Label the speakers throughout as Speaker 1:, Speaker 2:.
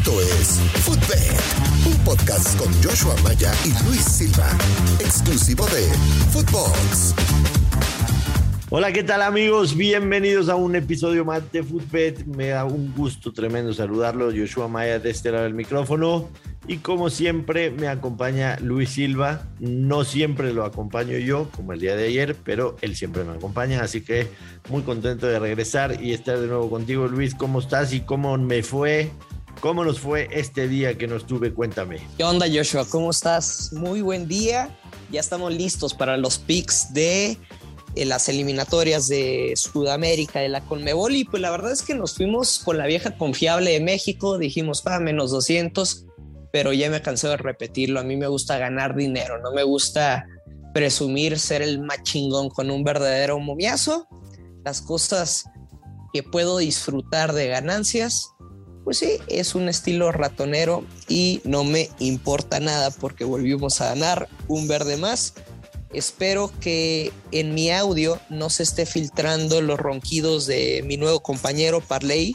Speaker 1: Esto es Footbed, un podcast con Joshua Maya y Luis Silva, exclusivo de Footbox.
Speaker 2: Hola, ¿qué tal amigos? Bienvenidos a un episodio más de Footbed. Me da un gusto tremendo saludarlo, Joshua Maya de este lado del micrófono. Y como siempre me acompaña Luis Silva. No siempre lo acompaño yo, como el día de ayer, pero él siempre me acompaña. Así que muy contento de regresar y estar de nuevo contigo, Luis. ¿Cómo estás y cómo me fue? ¿Cómo nos fue este día que no estuve? Cuéntame.
Speaker 3: ¿Qué onda, Joshua? ¿Cómo estás? Muy buen día. Ya estamos listos para los picks de eh, las eliminatorias de Sudamérica, de la Conmebol. Y pues la verdad es que nos fuimos con la vieja confiable de México. Dijimos, para menos 200 pero ya me cansé de repetirlo. A mí me gusta ganar dinero, no me gusta presumir ser el más chingón con un verdadero momiazo. Las cosas que puedo disfrutar de ganancias, pues sí, es un estilo ratonero y no me importa nada porque volvimos a ganar un verde más. Espero que en mi audio no se esté filtrando los ronquidos de mi nuevo compañero Parley,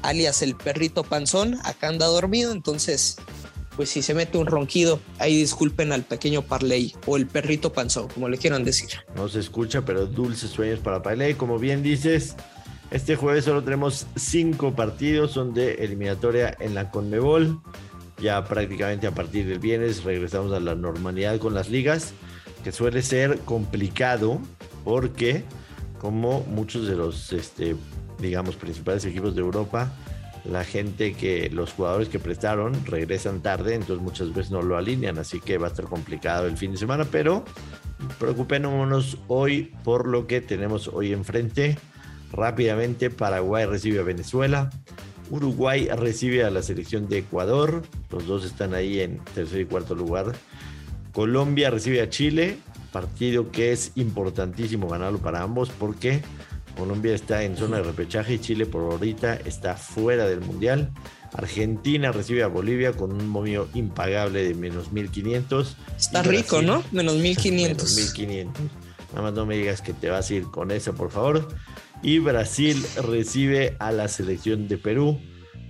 Speaker 3: alias el perrito panzón. Acá anda dormido, entonces pues si se mete un ronquido, ahí disculpen al pequeño Parley o el perrito panzón, como le quieran decir.
Speaker 2: No se escucha, pero dulces sueños para Parley. Como bien dices, este jueves solo tenemos cinco partidos, son de eliminatoria en la Conmebol. Ya prácticamente a partir del viernes regresamos a la normalidad con las ligas, que suele ser complicado porque como muchos de los, este, digamos, principales equipos de Europa, la gente que los jugadores que prestaron regresan tarde, entonces muchas veces no lo alinean, así que va a estar complicado el fin de semana, pero preocupémonos hoy por lo que tenemos hoy enfrente. Rápidamente, Paraguay recibe a Venezuela, Uruguay recibe a la selección de Ecuador, los dos están ahí en tercer y cuarto lugar. Colombia recibe a Chile, partido que es importantísimo ganarlo para ambos porque Colombia está en zona de repechaje y Chile por ahorita está fuera del Mundial. Argentina recibe a Bolivia con un momio impagable de menos 1500.
Speaker 3: Está rico, ¿no? Menos 1500.
Speaker 2: Menos 1500. Nada más no me digas que te vas a ir con eso, por favor. Y Brasil recibe a la selección de Perú.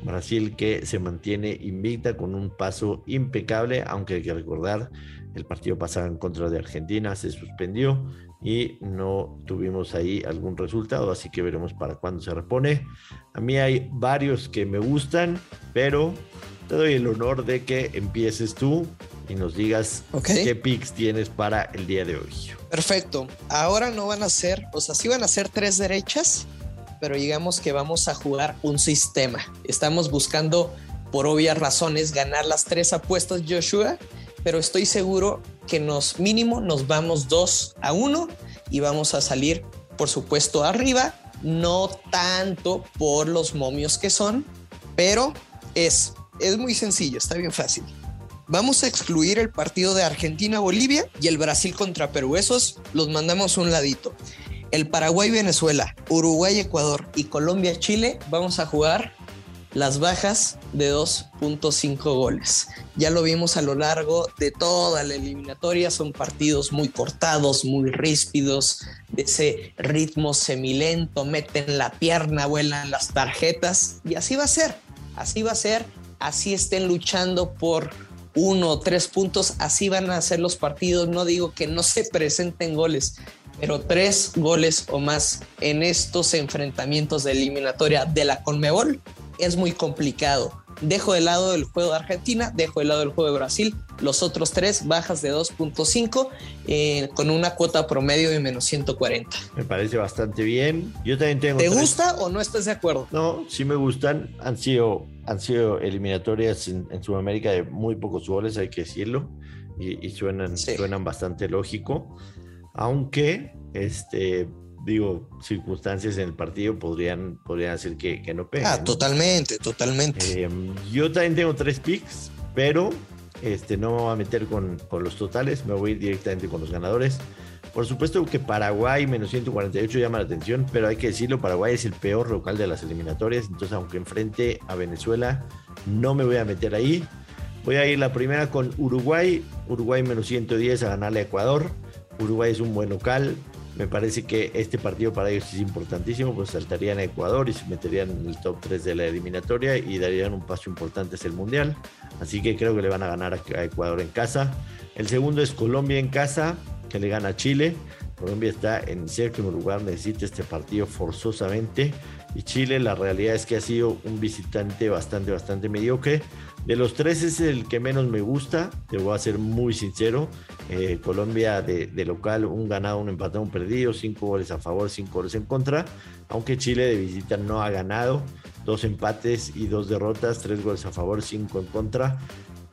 Speaker 2: Brasil que se mantiene invicta con un paso impecable, aunque hay que recordar, el partido pasado en contra de Argentina se suspendió y no tuvimos ahí algún resultado, así que veremos para cuándo se repone. A mí hay varios que me gustan, pero te doy el honor de que empieces tú y nos digas qué picks tienes para el día de hoy.
Speaker 3: Perfecto. Ahora no van a ser, o sea, sí van a ser tres derechas, pero digamos que vamos a jugar un sistema. Estamos buscando, por obvias razones, ganar las tres apuestas, Joshua pero estoy seguro que nos mínimo nos vamos 2 a 1 y vamos a salir, por supuesto, arriba, no tanto por los momios que son, pero es, es muy sencillo, está bien fácil. Vamos a excluir el partido de Argentina-Bolivia y el Brasil contra Perú. Esos los mandamos un ladito. El Paraguay-Venezuela, Uruguay-Ecuador y Colombia-Chile vamos a jugar las bajas de 2.5 goles. Ya lo vimos a lo largo de toda la eliminatoria, son partidos muy cortados, muy ríspidos, de ese ritmo semilento, meten la pierna, vuelan las tarjetas y así va a ser, así va a ser, así estén luchando por uno o tres puntos, así van a ser los partidos, no digo que no se presenten goles, pero tres goles o más en estos enfrentamientos de eliminatoria de la Conmebol es muy complicado. Dejo de lado el juego de Argentina, dejo de lado el juego de Brasil, los otros tres bajas de 2.5 eh, con una cuota promedio de menos 140.
Speaker 2: Me parece bastante bien. Yo también tengo.
Speaker 3: ¿Te gusta o no estás de acuerdo?
Speaker 2: No, sí me gustan. Han sido, han sido eliminatorias en, Sudamérica de muy pocos goles, hay que decirlo, y, suenan, suenan bastante lógico. Aunque este, digo, circunstancias en el partido podrían, podrían hacer que, que no pegue. Ah,
Speaker 3: totalmente, totalmente.
Speaker 2: Em, yo también tengo tres picks, pero este, no me voy a meter con, con, los totales, me voy a ir directamente con los ganadores. Por supuesto que Paraguay menos 148 llama la atención, pero hay que decirlo, Paraguay es el peor local de las eliminatorias, entonces aunque enfrente a Venezuela, no me voy a meter ahí. Voy a ir la primera con Uruguay, Uruguay menos 110 a ganarle a Ecuador. Uruguay es un buen local, Me parece que este partido para ellos es importantísimo, pues saltarían a Ecuador y se meterían en el top 3 de la eliminatoria y darían un paso importante hacia el Mundial. Así que creo que le van a ganar a Ecuador en casa. El segundo es Colombia en casa, que le gana a Chile. Colombia está en séptimo lugar, necesita este partido forzosamente. Y Chile, la realidad es que ha sido un visitante bastante, bastante mediocre. De los tres es el que menos me gusta, te voy a ser muy sincero. Eh, Colombia de, local, un ganado, un empatado, un perdido, cinco goles a favor, cinco goles en contra. Aunque Chile de visita no ha ganado, dos empates y dos derrotas, tres goles a favor, cinco en contra.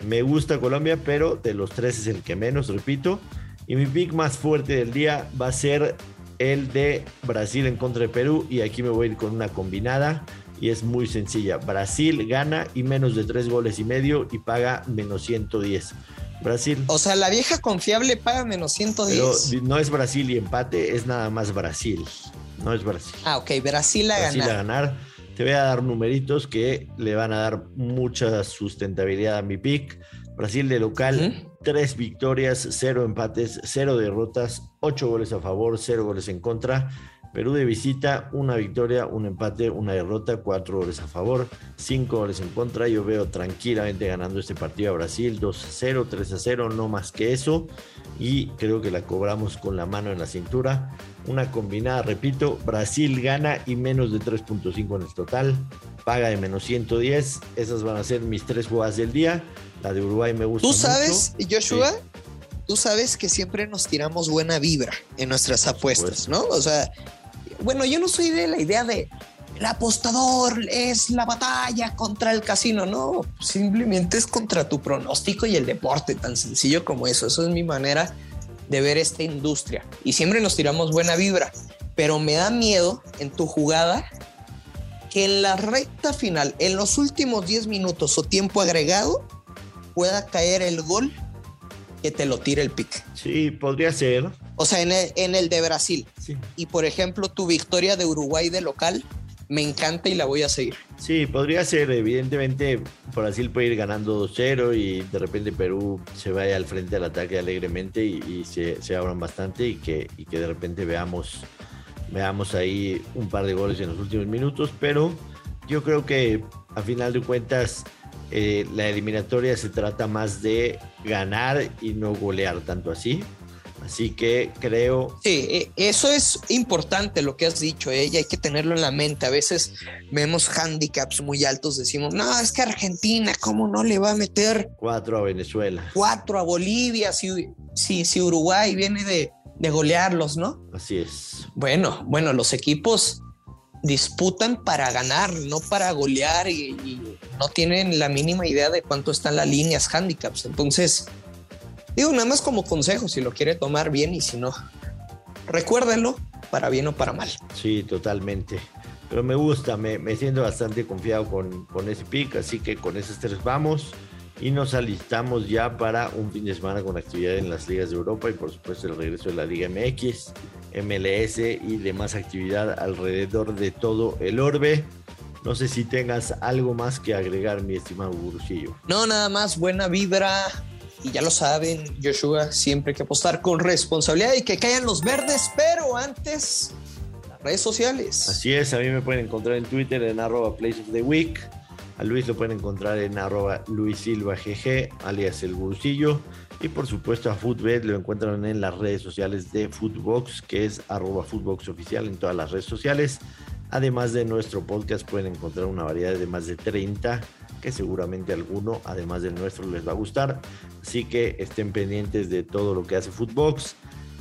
Speaker 2: Me gusta Colombia, pero de los tres es el que menos, repito. Y mi pick más fuerte del día va a ser el de Brasil en contra de Perú. Y aquí me voy a ir con una combinada. Y es muy sencilla. Brasil gana y menos de tres goles y medio y paga menos 110. Brasil.
Speaker 3: O sea, la vieja confiable paga menos 110.
Speaker 2: Pero no es Brasil y empate, es nada más Brasil. No es Brasil.
Speaker 3: Ah, ok, Brasil a Brasil
Speaker 2: a ganar. Te voy a dar numeritos que le van a dar mucha sustentabilidad a mi pick. Brasil de local, tres victorias, cero empates, cero derrotas, ocho goles a favor, cero goles en contra. Perú de visita, una victoria, un empate, una derrota, cuatro goles a favor, cinco goles en contra. Yo veo tranquilamente ganando este partido a Brasil 2 a 0, 3 a 0, no más que eso. Y creo que la cobramos con la mano en la cintura. Una combinada, repito, Brasil gana y menos de 3.5 en el total. Paga de menos 110. Esas van a ser mis tres jugadas del día. La de Uruguay me gusta.
Speaker 3: ¿Tú sabes, Joshua? Tú sabes que siempre nos tiramos buena vibra en nuestras apuestas, ¿no? O sea, bueno, yo no soy de la idea de el apostador es la batalla contra el casino, no, simplemente es contra tu pronóstico y el deporte, tan sencillo como eso. Eso es mi manera de ver esta industria. Y siempre nos tiramos buena vibra, pero me da miedo en tu jugada que en la recta final, en los últimos 10 minutos o tiempo agregado, pueda caer el gol que te lo tire el pick.
Speaker 2: Sí, podría ser.
Speaker 3: O sea, en el, en el de Brasil. Y por ejemplo, tu victoria de Uruguay de local me encanta y la voy a seguir.
Speaker 2: Sí, podría ser. Evidentemente, Brasil puede ir ganando 2-0 y de repente Perú se vaya al frente al ataque alegremente y, se, se, abran bastante y que, y que de repente veamos, veamos ahí un par de goles en los últimos minutos. Pero yo creo que a final de cuentas eh, la eliminatoria se trata más de ganar y no golear tanto así. Así que creo.
Speaker 3: Sí, eh, eso es importante lo que has dicho, ¿eh? y hay que tenerlo en la mente. A veces vemos handicaps muy altos, decimos, no, es que Argentina, ¿cómo no le va a meter?
Speaker 2: Cuatro a Venezuela.
Speaker 3: Cuatro a Bolivia, si, si, si Uruguay viene de, de golearlos, ¿no?
Speaker 2: Así es.
Speaker 3: Bueno, bueno, los equipos disputan para ganar, no para golear y, no tienen la mínima idea de cuánto están las líneas handicaps. Entonces, digo, nada más como consejo, si lo quiere tomar bien y si no, recuérdenlo para bien o para mal.
Speaker 2: Sí, totalmente. Pero me gusta, me, siento bastante confiado con, con ese pick, así que con esos tres vamos y nos alistamos ya para un fin de semana con actividad en las ligas de Europa y por supuesto el regreso de la Liga MX, MLS y demás actividad alrededor de todo el orbe. No sé si tengas algo más que agregar, mi estimado Gurusillo.
Speaker 3: No, nada más buena vibra. Y ya lo saben, Joshua, siempre hay que apostar con responsabilidad y que caigan los verdes, pero antes, las redes sociales.
Speaker 2: Así es, a mí me pueden encontrar en Twitter en arroba Place of the Week. A Luis lo pueden encontrar en arroba Luis Silva GG, alias El Gurusillo. Y por supuesto a Footbet lo encuentran en las redes sociales de Footbox, que es arroba oficial en todas las redes sociales. Además de nuestro podcast pueden encontrar una variedad de más de 30 que seguramente alguno, además del nuestro, les va a gustar. Así que estén pendientes de todo lo que hace Footbox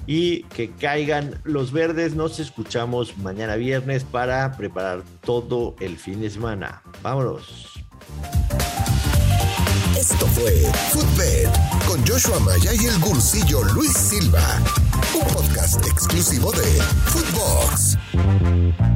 Speaker 2: y que caigan los verdes. Nos escuchamos mañana viernes para preparar todo el fin de semana. Vámonos.
Speaker 1: Esto fue Footbed con Joshua Maya y el gursillo Luis Silva, un podcast exclusivo de Footbox.